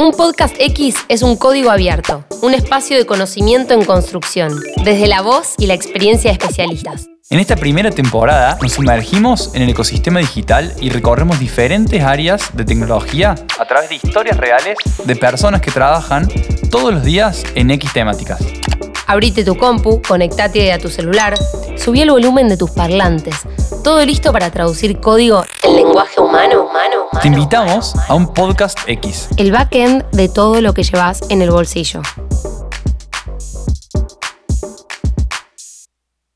Un podcast X es un código abierto, un espacio de conocimiento en construcción, desde la voz y la experiencia de especialistas. En esta primera temporada nos sumergimos en el ecosistema digital y recorremos diferentes áreas de tecnología a través de historias reales de personas que trabajan todos los días en X temáticas. Abrite tu compu, conectate a tu celular, subí el volumen de tus parlantes. Todo listo para traducir código en lenguaje humano, humano, Te invitamos a un podcast X. El backend de todo lo que llevas en el bolsillo.